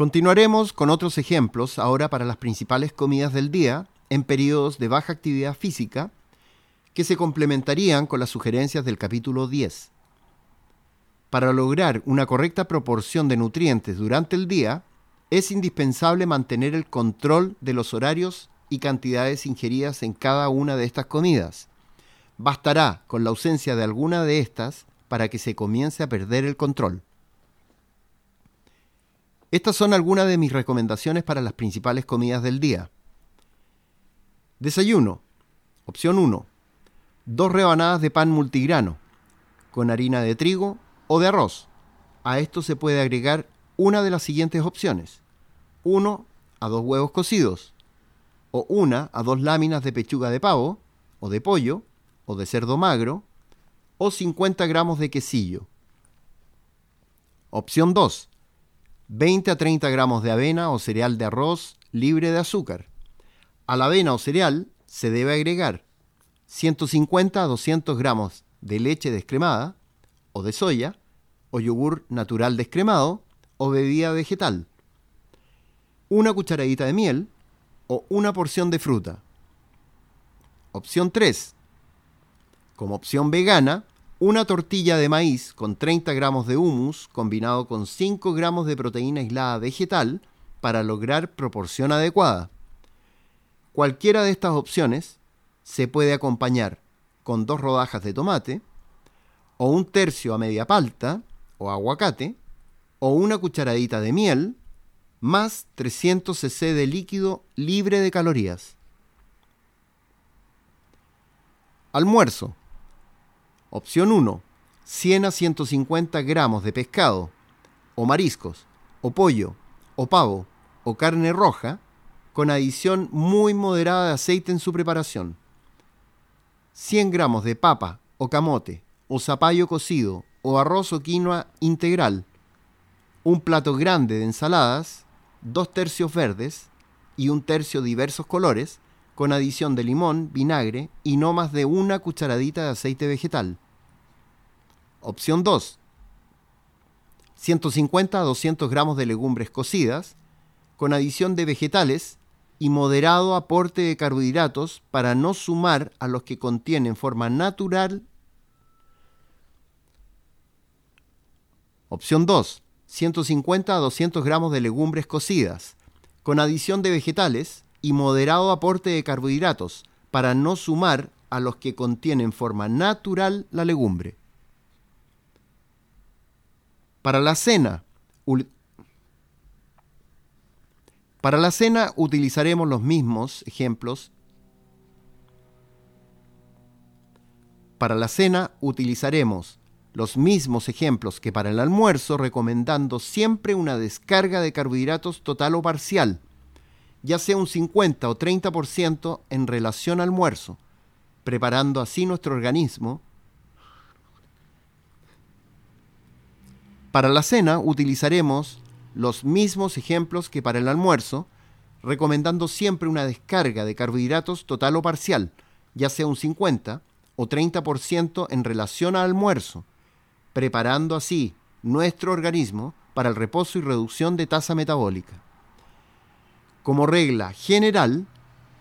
Continuaremos con otros ejemplos ahora para las principales comidas del día en periodos de baja actividad física que se complementarían con las sugerencias del capítulo 10. Para lograr una correcta proporción de nutrientes durante el día, es indispensable mantener el control de los horarios y cantidades ingeridas en cada una de estas comidas. Bastará con la ausencia de alguna de estas para que se comience a perder el control. Estas son algunas de mis recomendaciones para las principales comidas del día. Desayuno. Opción 1. Dos rebanadas de pan multigrano, con harina de trigo o de arroz. A esto se puede agregar una de las siguientes opciones. 1 a dos huevos cocidos, o una a dos láminas de pechuga de pavo, o de pollo, o de cerdo magro, o 50 gramos de quesillo. Opción 2. 20 a 30 gramos de avena o cereal de arroz libre de azúcar. A la avena o cereal se debe agregar 150 a 200 gramos de leche descremada o de soya, o yogur natural descremado o bebida vegetal, una cucharadita de miel o una porción de fruta. Opción 3. Como opción vegana, una tortilla de maíz con 30 gramos de humus combinado con 5 gramos de proteína aislada vegetal para lograr proporción adecuada. Cualquiera de estas opciones se puede acompañar con dos rodajas de tomate, o un tercio a media palta, o aguacate, o una cucharadita de miel, más 300 cc de líquido libre de calorías. Almuerzo. Opción 1. 100 a 150 gramos de pescado, o mariscos, o pollo, o pavo, o carne roja, con adición muy moderada de aceite en su preparación. 100 gramos de papa, o camote, o zapallo cocido, o arroz o quinoa integral. Un plato grande de ensaladas, dos tercios verdes y un tercio diversos colores, con adición de limón, vinagre y no más de una cucharadita de aceite vegetal. Opción 2. 150 a 200 gramos de legumbres cocidas, con adición de vegetales y moderado aporte de carbohidratos para no sumar a los que contienen forma natural. Opción 2. 150 a 200 gramos de legumbres cocidas, con adición de vegetales y moderado aporte de carbohidratos, para no sumar a los que contienen forma natural la legumbre. Para la cena, para la cena utilizaremos los mismos ejemplos. Para la cena utilizaremos los mismos ejemplos que para el almuerzo, recomendando siempre una descarga de carbohidratos total o parcial ya sea un 50 o 30% en relación al almuerzo, preparando así nuestro organismo. Para la cena utilizaremos los mismos ejemplos que para el almuerzo, recomendando siempre una descarga de carbohidratos total o parcial, ya sea un 50 o 30% en relación al almuerzo, preparando así nuestro organismo para el reposo y reducción de tasa metabólica. Como regla general,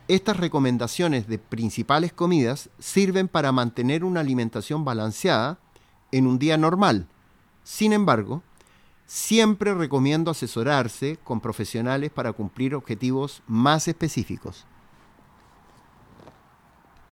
estas recomendaciones de principales comidas sirven para mantener una alimentación balanceada en un día normal. Sin embargo, siempre recomiendo asesorarse con profesionales para cumplir objetivos más específicos.